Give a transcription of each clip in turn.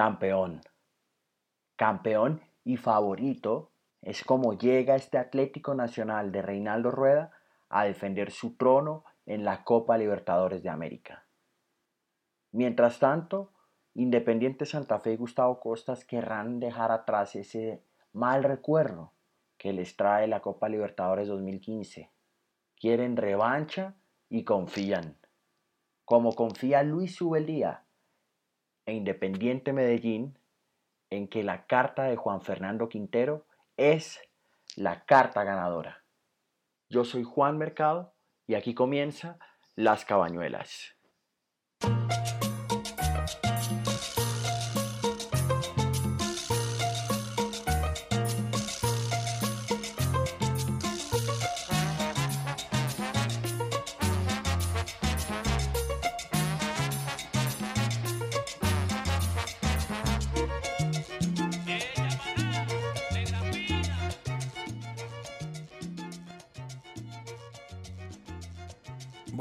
campeón. Campeón y favorito es como llega este Atlético Nacional de Reinaldo Rueda a defender su trono en la Copa Libertadores de América. Mientras tanto, Independiente Santa Fe y Gustavo Costas querrán dejar atrás ese mal recuerdo que les trae la Copa Libertadores 2015. Quieren revancha y confían, como confía Luis Subeldía e Independiente Medellín, en que la carta de Juan Fernando Quintero es la carta ganadora. Yo soy Juan Mercado y aquí comienza Las Cabañuelas.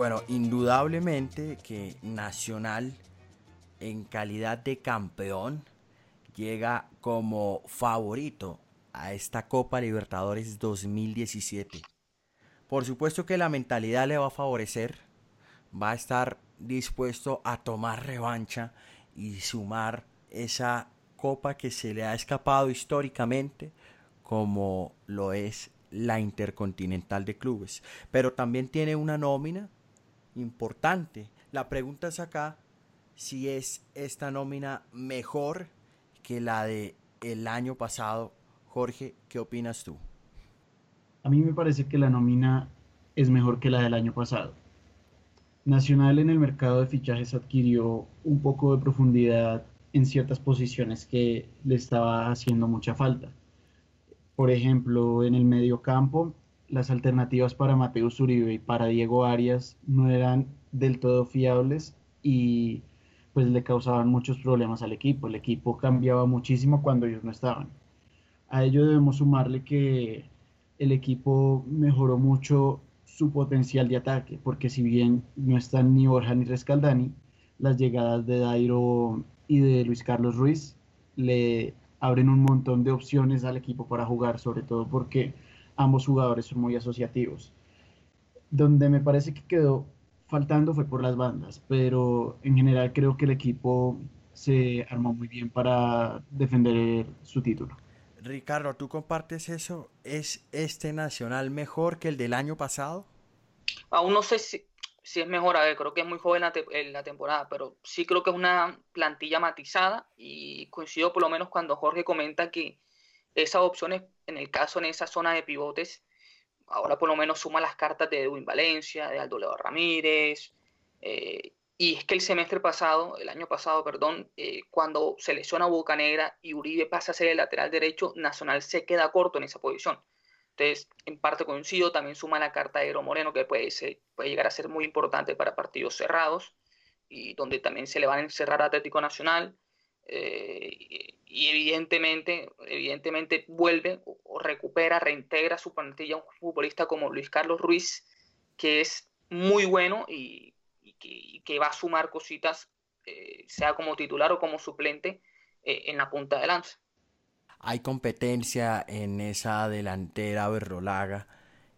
Bueno, indudablemente que Nacional en calidad de campeón llega como favorito a esta Copa Libertadores 2017. Por supuesto que la mentalidad le va a favorecer, va a estar dispuesto a tomar revancha y sumar esa copa que se le ha escapado históricamente como lo es la Intercontinental de Clubes. Pero también tiene una nómina importante. La pregunta es acá si es esta nómina mejor que la de el año pasado. Jorge, ¿qué opinas tú? A mí me parece que la nómina es mejor que la del año pasado. Nacional en el mercado de fichajes adquirió un poco de profundidad en ciertas posiciones que le estaba haciendo mucha falta. Por ejemplo, en el medio campo las alternativas para Mateus Uribe y para Diego Arias no eran del todo fiables y pues le causaban muchos problemas al equipo. El equipo cambiaba muchísimo cuando ellos no estaban. A ello debemos sumarle que el equipo mejoró mucho su potencial de ataque, porque si bien no están ni Borja ni Rescaldani, las llegadas de Dairo y de Luis Carlos Ruiz le abren un montón de opciones al equipo para jugar, sobre todo porque ambos jugadores son muy asociativos. Donde me parece que quedó faltando fue por las bandas, pero en general creo que el equipo se armó muy bien para defender su título. Ricardo, ¿tú compartes eso? ¿Es este Nacional mejor que el del año pasado? Aún no sé si, es mejor, a ver, creo que es muy joven en la temporada, pero sí creo que es una plantilla matizada y coincido por lo menos cuando Jorge comenta que esas opciones, en el caso en esa zona de pivotes, ahora por lo menos suma las cartas de Edwin Valencia, de Aldo Leo Ramírez, eh, y es que el semestre pasado, el año pasado, perdón, eh, cuando se lesiona Boca Negra y Uribe pasa a ser el lateral derecho, Nacional se queda corto en esa posición. Entonces, en parte coincido, también suma la carta de Ero Moreno, que puede, puede llegar a ser muy importante para partidos cerrados, y donde también se le van a encerrar a Atlético Nacional. Eh, y evidentemente, evidentemente vuelve o recupera, reintegra su plantilla un futbolista como Luis Carlos Ruiz, que es muy bueno y, que, va a sumar cositas, eh, sea como titular o como suplente, eh, en la punta de lanza. Hay competencia en esa delantera berrolaga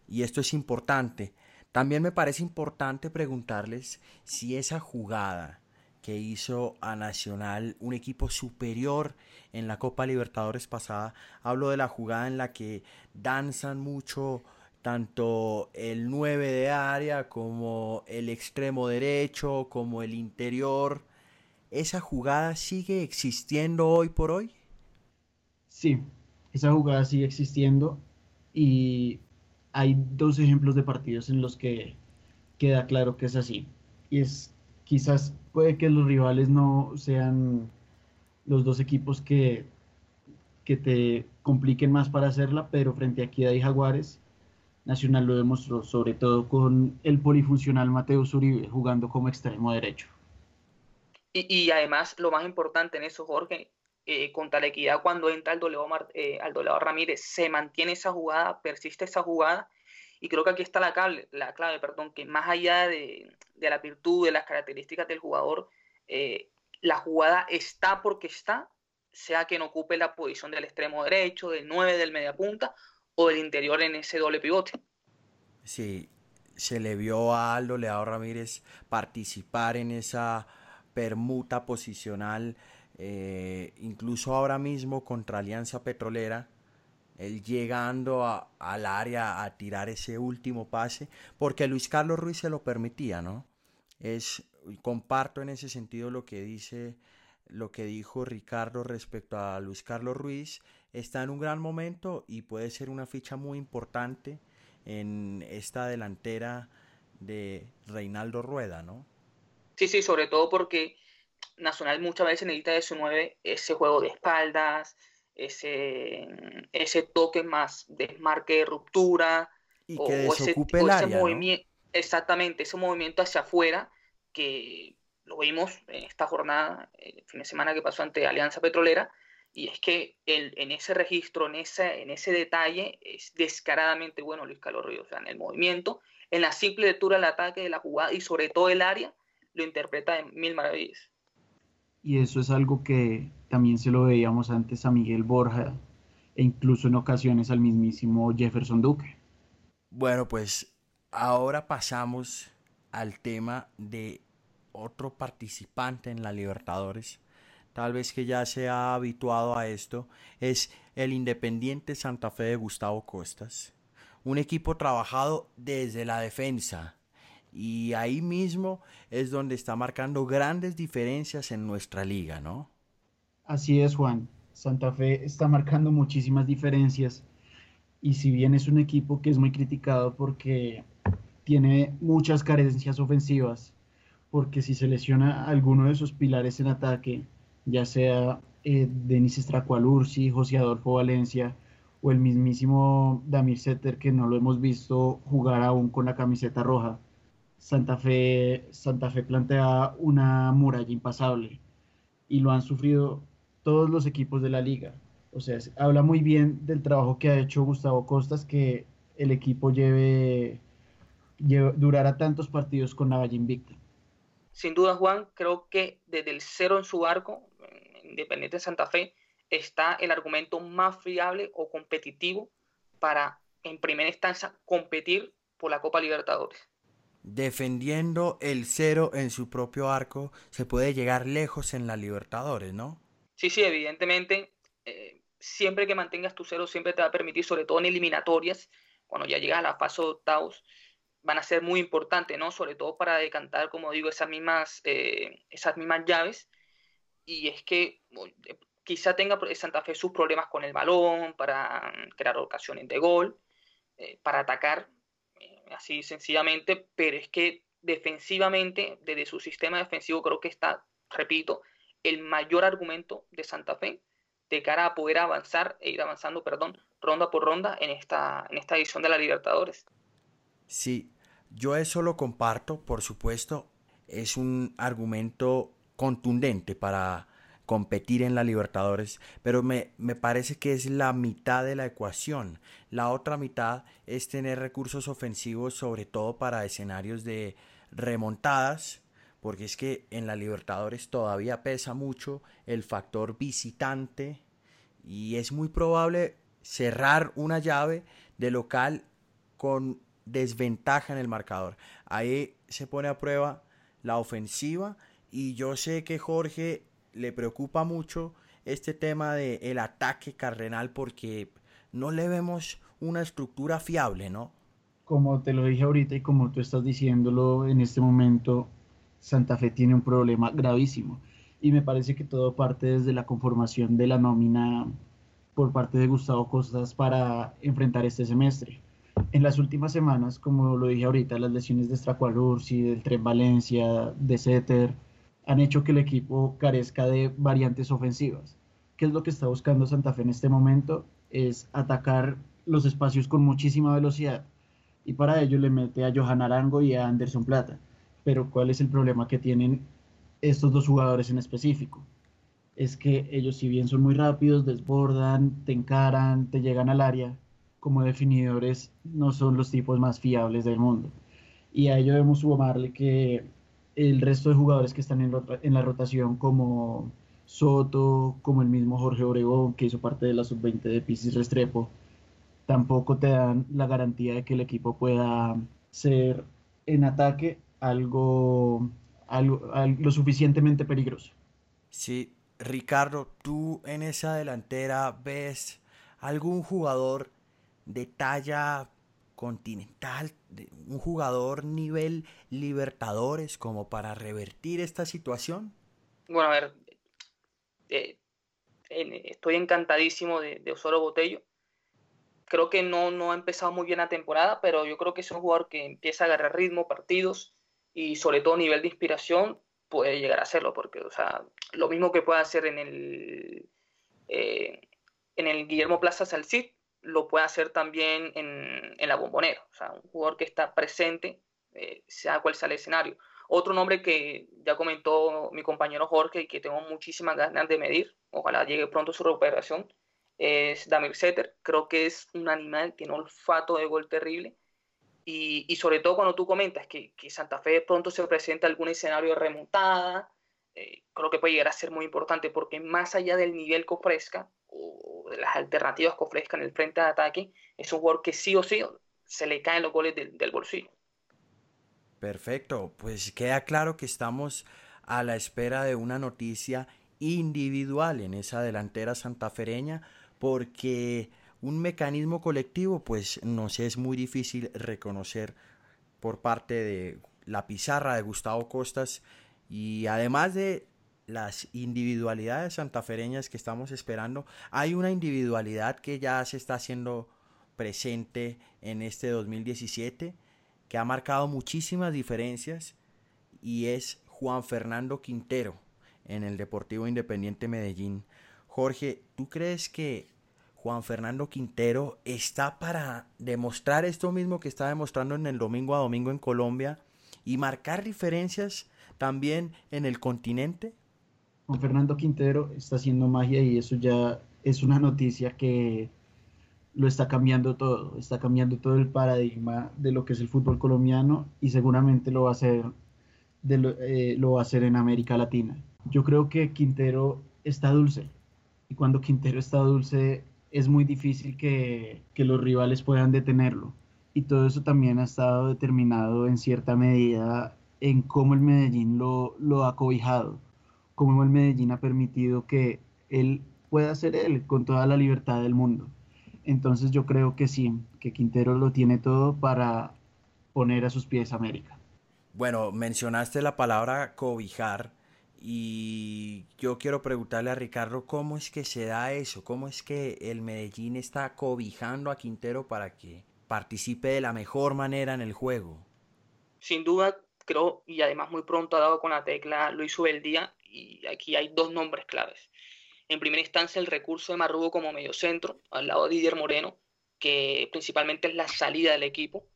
y esto es importante. También me parece importante preguntarles si esa jugada que hizo a Nacional un equipo superior en la Copa Libertadores pasada. Hablo de la jugada en la que danzan mucho tanto el 9 de área como el extremo derecho, como el interior. ¿Esa jugada sigue existiendo hoy por hoy? Sí, esa jugada sigue existiendo y hay dos ejemplos de partidos en los que queda claro que es así. Y es quizás puede que los rivales no sean los dos equipos que, que te compliquen más para hacerla, pero frente a Equidad y Jaguares, Nacional lo demostró, sobre todo con el polifuncional Mateo Uribe jugando como extremo derecho. Y, además, lo más importante en eso, Jorge, eh, contra la equidad, cuando entra el eh, Ramírez, se mantiene esa jugada, persiste esa jugada y creo que aquí está la clave, la clave perdón, que más allá de, la virtud, de las características del jugador, eh, la jugada está porque está sea quien ocupe la posición del extremo derecho, del 9, del media punta o del interior en ese doble pivote. Sí, se le vio a Aldo Leao Ramírez participar en esa permuta posicional, eh, incluso ahora mismo contra Alianza Petrolera, él llegando al área a tirar ese último pase, porque Luis Carlos Ruiz se lo permitía, ¿no? Es, comparto en ese sentido lo que dice, lo que dijo Ricardo respecto a Luis Carlos Ruiz, está en un gran momento y puede ser una ficha muy importante en esta delantera de Reinaldo Rueda, ¿no? Sí, sí, sobre todo porque Nacional muchas veces necesita de su 9 ese juego de espaldas, ese, ese toque más desmarque de ruptura. Y que desocupe ese, el área, movimiento, Exactamente, ese movimiento hacia afuera que lo vimos en esta jornada, el fin de semana que pasó ante Alianza Petrolera, y es que el, en ese registro, en ese, en ese detalle, es descaradamente bueno Luis Carlos Ríos. O sea, en el movimiento, en la simple lectura del ataque, de la jugada y sobre todo el área, lo interpreta en mil maravillas. Y eso es algo que también se lo veíamos antes a Miguel Borja e incluso en ocasiones al mismísimo Jefferson Duque. Bueno, pues ahora pasamos al tema de otro participante en la Libertadores tal vez que ya se ha habituado a esto, es el Independiente Santa Fe de Gustavo Costas. Un equipo trabajado desde la defensa. Y ahí mismo es donde está marcando grandes diferencias en nuestra liga, ¿no? Así es, Juan. Santa Fe está marcando muchísimas diferencias. Y si bien es un equipo que es muy criticado porque tiene muchas carencias ofensivas, porque si se lesiona alguno de sus pilares en ataque, ya sea eh, Denis Estracualursi, José Adolfo Valencia o el mismísimo Damir Setter, que no lo hemos visto jugar aún con la camiseta roja. Santa Fe, Santa Fe plantea una muralla impasable y lo han sufrido todos los equipos de la liga. O sea, habla muy bien del trabajo que ha hecho Gustavo Costas, que el equipo lleve, lleve durara tantos partidos con la invicta. Sin duda, Juan, creo que desde el cero en su arco, Independiente de Santa Fe está el argumento más fiable o competitivo para, en primera instancia, competir por la Copa Libertadores. Defendiendo el cero en su propio arco, se puede llegar lejos en la Libertadores, ¿no? Sí, sí, evidentemente, eh, siempre que mantengas tu cero, siempre te va a permitir, sobre todo en eliminatorias, cuando ya llegas a la fase de octavos, van a ser muy importantes, ¿no? Sobre todo para decantar, como digo, esas mismas, eh, esas mismas llaves y es que eh, quizá tenga Santa Fe sus problemas con el balón, para mm, crear ocasiones de gol, para atacar, así sencillamente, pero es que defensivamente, desde su sistema defensivo, creo que está, repito, el mayor argumento de Santa Fe de cara a poder avanzar e ir avanzando, perdón, ronda por ronda en esta, en esta edición de la Libertadores. Sí, yo eso lo comparto, por supuesto, es un argumento contundente para competir en la Libertadores, pero me, me, parece que es la mitad de la ecuación. La otra mitad es tener recursos ofensivos, sobre todo para escenarios de remontadas, porque es que en la Libertadores todavía pesa mucho el factor visitante y es muy probable cerrar una llave de local con desventaja en el marcador. Ahí se pone a prueba la ofensiva y yo sé que Jorge le preocupa mucho este tema del el ataque cardenal porque no le vemos una estructura fiable, ¿no? Como te lo dije ahorita y como tú estás diciéndolo en este momento, Santa Fe tiene un problema gravísimo. Y me parece que todo parte desde la conformación de la nómina por parte de Gustavo Costas para enfrentar este semestre. En las últimas semanas, como lo dije ahorita, las lesiones de y del Tren Valencia, de Ceter, han hecho que el equipo carezca de variantes ofensivas. ¿Qué es lo que está buscando Santa Fe en este momento? Es atacar los espacios con muchísima velocidad. Y para ello le mete a Johan Arango y a Anderson Plata. Pero ¿cuál es el problema que tienen estos dos jugadores en específico? Es que ellos si bien son muy rápidos, desbordan, te encaran, te llegan al área, como definidores no son los tipos más fiables del mundo. Y a ello debemos sumarle que el resto de jugadores que están en, la rotación como Soto, como el mismo Jorge Obregón, que hizo parte de la sub-20 de Pisis Restrepo, tampoco te dan la garantía de que el equipo pueda ser en ataque algo, algo, lo suficientemente peligroso. Sí, Ricardo, tú en esa delantera ves algún jugador de talla continental, un jugador nivel Libertadores como para revertir esta situación? Bueno, a ver, eh, estoy encantadísimo de, de, Osoro Botello. Creo que no, no ha empezado muy bien la temporada, pero yo creo que es un jugador que empieza a agarrar ritmo, partidos y sobre todo nivel de inspiración puede llegar a hacerlo, porque o sea, lo mismo que puede hacer en el, eh, en el Guillermo Plaza Salcid, lo puede hacer también en, en, la bombonera. O sea, un jugador que está presente, eh, sea cual sea el escenario. Otro nombre que ya comentó mi compañero Jorge y que tengo muchísimas ganas de medir, ojalá llegue pronto su recuperación, es Damir Setter. Creo que es un animal, tiene olfato de gol terrible. Y, y sobre todo cuando tú comentas que, que, Santa Fe pronto se presenta algún escenario de remontada, eh, creo que puede llegar a ser muy importante porque más allá del nivel que ofrezca, de las alternativas que ofrezca en el frente de ataque, es un jugador que sí o sí se le caen los goles del bolsillo. Perfecto, pues queda claro que estamos a la espera de una noticia individual en esa delantera santafereña porque un mecanismo colectivo pues nos es muy difícil reconocer por parte de la pizarra de Gustavo Costas y además de las individualidades santafereñas que estamos esperando, hay una individualidad que ya se está haciendo presente en este 2017, que ha marcado muchísimas diferencias y es Juan Fernando Quintero en el Deportivo Independiente Medellín. Jorge, ¿tú crees que Juan Fernando Quintero está para demostrar esto mismo que está demostrando en el domingo a domingo en Colombia y marcar diferencias también en el continente? Fernando Quintero está haciendo magia y eso ya es una noticia que lo está cambiando todo, está cambiando todo el paradigma de lo que es el fútbol colombiano y seguramente lo va a hacer, de lo, eh, va a hacer en América Latina. Yo creo que Quintero está dulce y cuando Quintero está dulce es muy difícil que, que los rivales puedan detenerlo y todo eso también ha estado determinado en cierta medida en cómo el Medellín lo, lo ha cobijado cómo el Medellín ha permitido que él pueda ser él con toda la libertad del mundo. Entonces yo creo que sí, que Quintero lo tiene todo para poner a sus pies a América. Bueno, mencionaste la palabra cobijar y yo quiero preguntarle a Ricardo cómo es que se da eso, cómo es que el Medellín está cobijando a Quintero para que participe de la mejor manera en el juego. Sin duda, creo, y además muy pronto ha dado con la tecla Luis Ubeldía, y aquí hay dos nombres claves. En primera instancia, el recurso de Marrugo como mediocentro, al lado de Didier Moreno, que principalmente es la salida del equipo,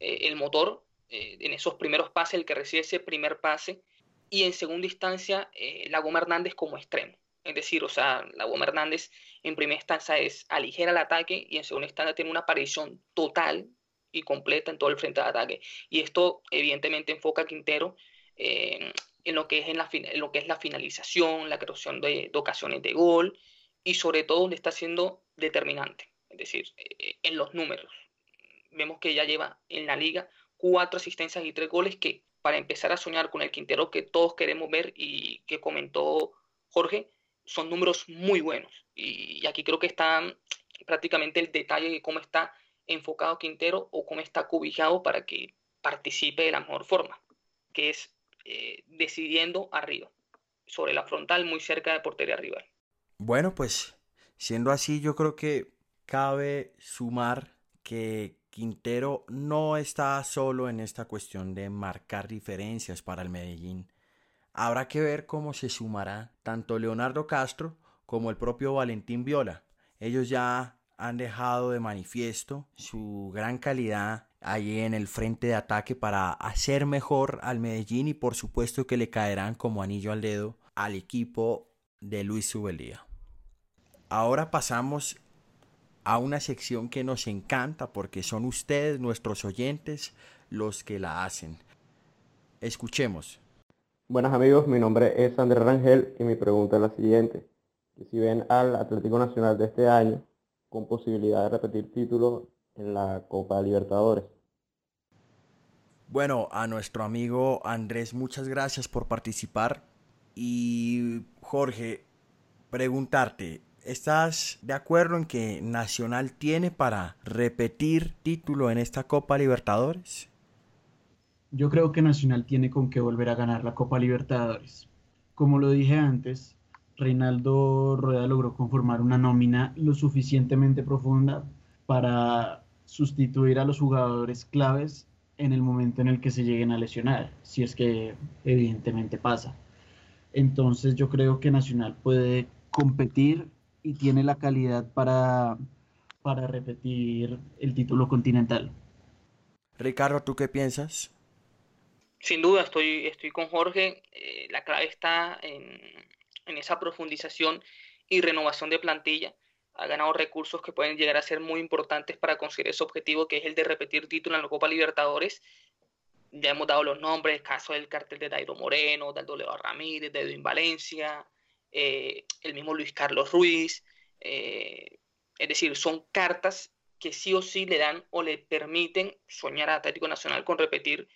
eh, el motor, eh, en esos primeros pases, el que recibe ese primer pase, y en segunda instancia, eh, Goma Hernández como extremo. Es decir, o sea, Goma Hernández en primera instancia es aligera el ataque y en segunda instancia tiene una aparición total y completa en todo el frente de ataque. Y esto evidentemente enfoca a Quintero eh, en lo que es, en la, lo que es la finalización, la creación de, ocasiones de gol y sobre todo donde está siendo determinante, es decir, eh, en los números. Vemos que ya lleva en la liga cuatro asistencias y tres goles que para empezar a soñar con el Quintero que todos queremos ver y que comentó Jorge, son números muy buenos. Y, aquí creo que está prácticamente el detalle de cómo está enfocado Quintero o cómo está cubijado para que participe de la mejor forma, que es eh, decidiendo arriba, sobre la frontal, muy cerca de portería rival. Bueno, pues siendo así, yo creo que cabe sumar que Quintero no está solo en esta cuestión de marcar diferencias para el Medellín. Habrá que ver cómo se sumará tanto Leonardo Castro como el propio Valentín Viola. Ellos ya han dejado de manifiesto su gran calidad allí en el frente de ataque para hacer mejor al Medellín y por supuesto que le caerán como anillo al dedo al equipo de Luis Subelía. Ahora pasamos a una sección que nos encanta porque son ustedes, nuestros oyentes, los que la hacen. Escuchemos. Buenas amigos, mi nombre es Andrés Rangel y mi pregunta es la siguiente. Si ven al Atlético Nacional de este año con posibilidad de repetir título en la Copa Libertadores. Bueno, a nuestro amigo Andrés, muchas gracias por participar. Y Jorge, preguntarte, ¿estás de acuerdo en que Nacional tiene para repetir título en esta Copa Libertadores? Yo creo que Nacional tiene con qué volver a ganar la Copa Libertadores. Como lo dije antes, Reinaldo Rueda logró conformar una nómina lo suficientemente profunda para sustituir a los jugadores claves en el momento en el que se lleguen a lesionar, si es que evidentemente pasa. Entonces yo creo que Nacional puede competir y tiene la calidad para, para repetir el título continental. Ricardo, ¿tú qué piensas? Sin duda, estoy, estoy con Jorge. Eh, la clave está en, en, esa profundización y renovación de plantilla. Ha ganado recursos que pueden llegar a ser muy importantes para conseguir ese objetivo, que es el de repetir título en la Copa Libertadores. Ya hemos dado los nombres, caso del cartel de Dairo Moreno, del Doleo Ramírez, de Edwin Valencia, eh, el mismo Luis Carlos Ruiz. Eh, es decir, son cartas que sí o sí le dan o le permiten soñar a Atlético Nacional con repetir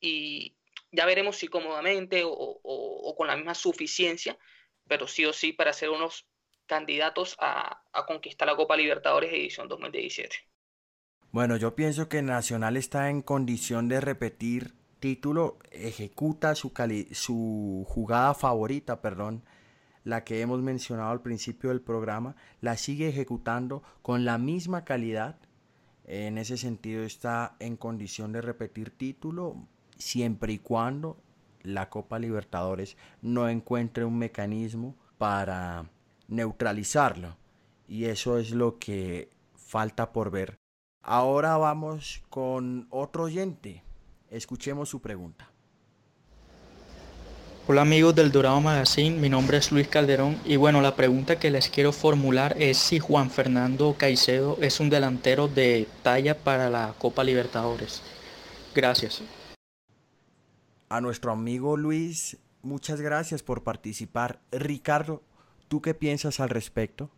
y ya veremos si cómodamente o, con la misma suficiencia, pero sí o sí para ser unos candidatos a, conquistar la Copa Libertadores edición 2017. Bueno, yo pienso que Nacional está en condición de repetir título, ejecuta su, su jugada favorita, perdón, la que hemos mencionado al principio del programa, la sigue ejecutando con la misma calidad. En ese sentido está en condición de repetir título, siempre y cuando la Copa Libertadores no encuentre un mecanismo para neutralizarlo. Y eso es lo que falta por ver. Ahora vamos con otro oyente. Escuchemos su pregunta. Hola amigos del Dorado Magazine, mi nombre es Luis Calderón y bueno, la pregunta que les quiero formular es si Juan Fernando Caicedo es un delantero de talla para la Copa Libertadores. Gracias. A nuestro amigo Luis, muchas gracias por participar. Ricardo, ¿tú qué piensas al respecto?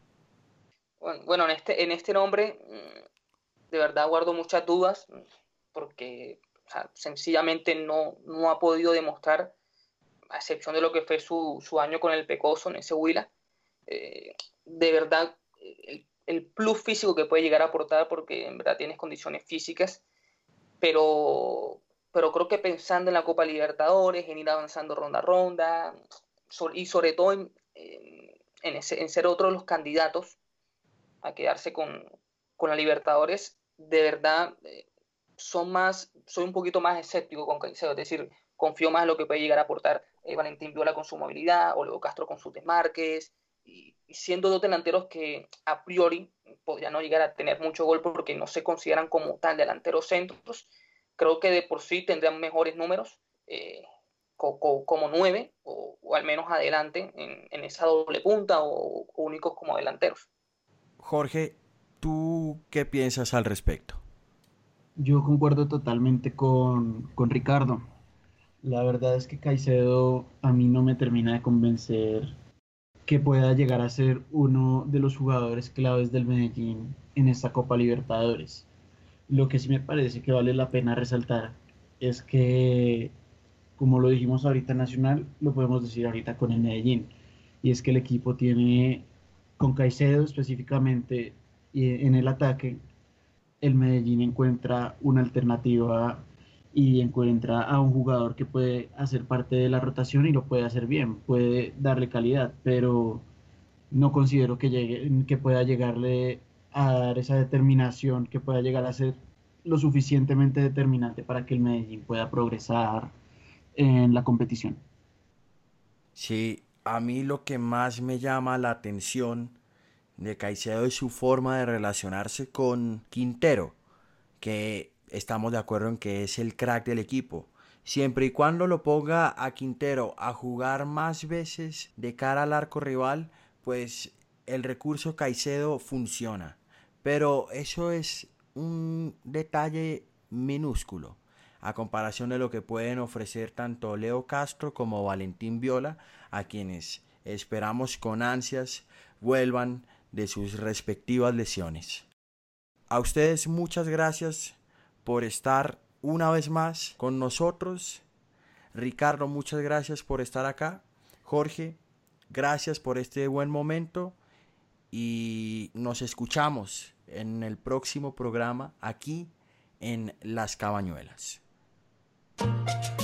Bueno, en este, en este nombre mm, de verdad guardo muchas dudas porque sencillamente no, no ha podido demostrar, a excepción de lo que fue su, año con el Pecoso en ese Huila, eh, de verdad el, el, plus físico que puede llegar a aportar porque en verdad tienes condiciones físicas, pero pero creo que pensando en la Copa Libertadores, en ir avanzando ronda a ronda, y sobre todo en, en, ser otro de los candidatos a quedarse con, la Libertadores, de verdad eh, son más, soy un poquito más escéptico con Caicedo, es decir, confío más en lo que puede llegar a aportar eh, Valentín Viola con su movilidad, o luego Castro con sus desmarques, y, y, siendo dos delanteros que a priori podrían no llegar a tener mucho gol porque no se consideran como tal delanteros centros, creo que de por sí tendrían mejores números eh, como nueve o, al menos adelante en, esa doble punta o, únicos como delanteros. Jorge, ¿tú qué piensas al respecto? Yo concuerdo totalmente con, con Ricardo. La verdad es que Caicedo a mí no me termina de convencer que pueda llegar a ser uno de los jugadores claves del Medellín en esta Copa Libertadores. Lo que sí me parece que vale la pena resaltar es que, como lo dijimos ahorita Nacional, lo podemos decir ahorita con el Medellín. Y es que el equipo tiene, con Caicedo específicamente, en el ataque, el Medellín encuentra una alternativa y encuentra a un jugador que puede hacer parte de la rotación y lo puede hacer bien, puede darle calidad, pero no considero que, llegue, que pueda llegarle a dar esa determinación que pueda llegar a ser lo suficientemente determinante para que el Medellín pueda progresar en la competición. Sí, a mí lo que más me llama la atención de Caicedo es su forma de relacionarse con Quintero, que estamos de acuerdo en que es el crack del equipo. Siempre y cuando lo ponga a Quintero a jugar más veces de cara al arco rival, pues el recurso Caicedo funciona. Pero eso es un detalle minúsculo. A comparación de lo que pueden ofrecer tanto Leo Castro como Valentín Viola, a quienes esperamos con ansias vuelvan de sus respectivas lesiones. A ustedes muchas gracias por estar una vez más con nosotros. Ricardo, muchas gracias por estar acá. Jorge, gracias por este buen momento y nos escuchamos en el próximo programa aquí en Las Cabañuelas. Thank you.